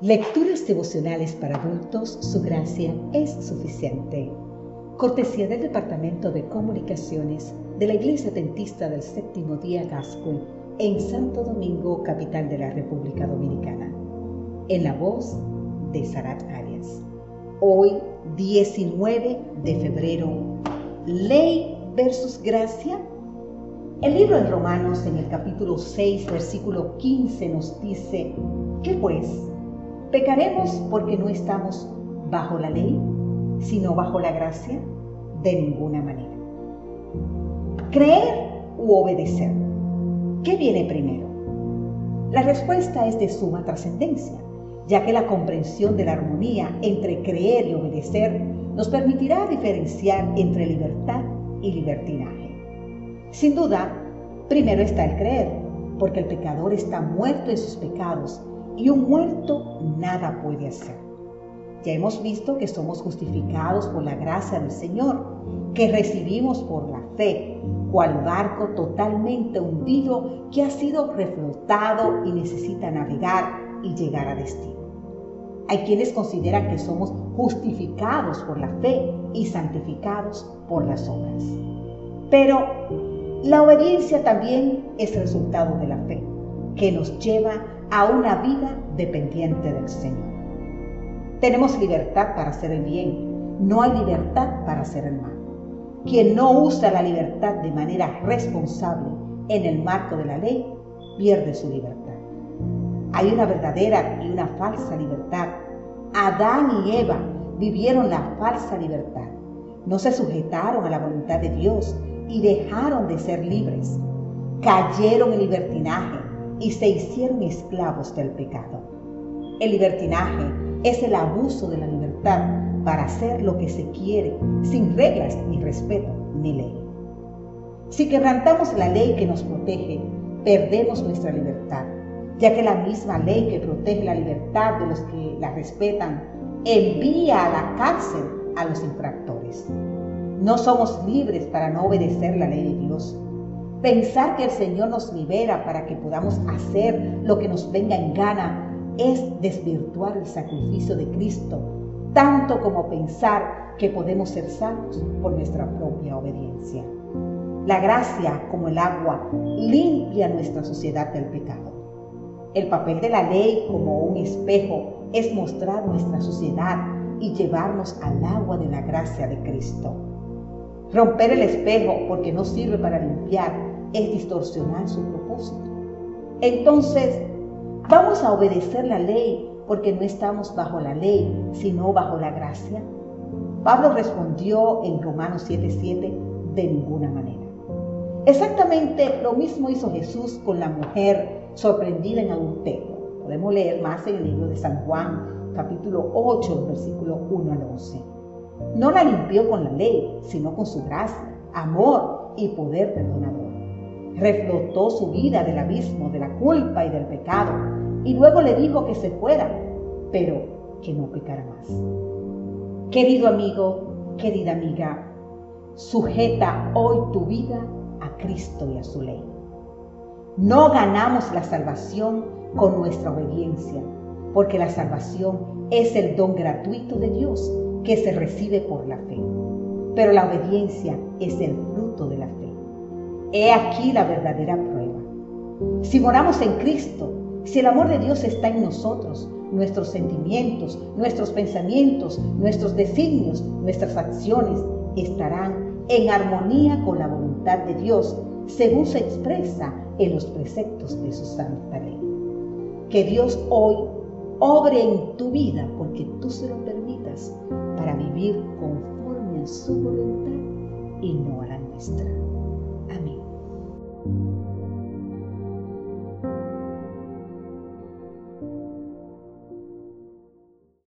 Lecturas devocionales para adultos, su gracia es suficiente. Cortesía del Departamento de Comunicaciones de la Iglesia Dentista del Séptimo Día Gascue en Santo Domingo, capital de la República Dominicana. En la voz de Sarat Arias. Hoy, 19 de febrero, Ley versus Gracia. El libro de Romanos en el capítulo 6, versículo 15 nos dice, ¿qué pues? ¿Pecaremos porque no estamos bajo la ley, sino bajo la gracia? De ninguna manera. ¿Creer u obedecer? ¿Qué viene primero? La respuesta es de suma trascendencia, ya que la comprensión de la armonía entre creer y obedecer nos permitirá diferenciar entre libertad y libertinaje. Sin duda, primero está el creer, porque el pecador está muerto en sus pecados y un muerto nada puede hacer. Ya hemos visto que somos justificados por la gracia del Señor, que recibimos por la fe, cual barco totalmente hundido que ha sido reflotado y necesita navegar y llegar a destino. Hay quienes consideran que somos justificados por la fe y santificados por las obras. Pero la obediencia también es resultado de la fe, que nos lleva a una vida dependiente del Señor. Tenemos libertad para hacer el bien, no hay libertad para hacer el mal. Quien no usa la libertad de manera responsable en el marco de la ley, pierde su libertad. Hay una verdadera y una falsa libertad. Adán y Eva vivieron la falsa libertad. No se sujetaron a la voluntad de Dios y dejaron de ser libres. Cayeron en libertinaje y se hicieron esclavos del pecado. El libertinaje es el abuso de la libertad para hacer lo que se quiere, sin reglas ni respeto ni ley. Si quebrantamos la ley que nos protege, perdemos nuestra libertad, ya que la misma ley que protege la libertad de los que la respetan envía a la cárcel a los infractores. No somos libres para no obedecer la ley de Dios Pensar que el Señor nos libera para que podamos hacer lo que nos venga en gana es desvirtuar el sacrificio de Cristo, tanto como pensar que podemos ser salvos por nuestra propia obediencia. La gracia, como el agua, limpia nuestra sociedad del pecado. El papel de la ley como un espejo es mostrar nuestra sociedad y llevarnos al agua de la gracia de Cristo. Romper el espejo porque no sirve para limpiar es distorsionar su propósito. Entonces, ¿vamos a obedecer la ley porque no estamos bajo la ley, sino bajo la gracia? Pablo respondió en Romanos 7:7, de ninguna manera. Exactamente lo mismo hizo Jesús con la mujer sorprendida en adulterio. Podemos leer más en el libro de San Juan, capítulo 8, versículo 1 al 11. No la limpió con la ley, sino con su gracia, amor y poder perdonador reflotó su vida del abismo, de la culpa y del pecado, y luego le dijo que se fuera, pero que no pecara más. Querido amigo, querida amiga, sujeta hoy tu vida a Cristo y a su ley. No ganamos la salvación con nuestra obediencia, porque la salvación es el don gratuito de Dios que se recibe por la fe. Pero la obediencia es el fruto de la fe. He aquí la verdadera prueba. Si moramos en Cristo, si el amor de Dios está en nosotros, nuestros sentimientos, nuestros pensamientos, nuestros designios, nuestras acciones estarán en armonía con la voluntad de Dios, según se expresa en los preceptos de su santa ley. Que Dios hoy obre en tu vida porque tú se lo permitas para vivir conforme a su voluntad y no a la nuestra.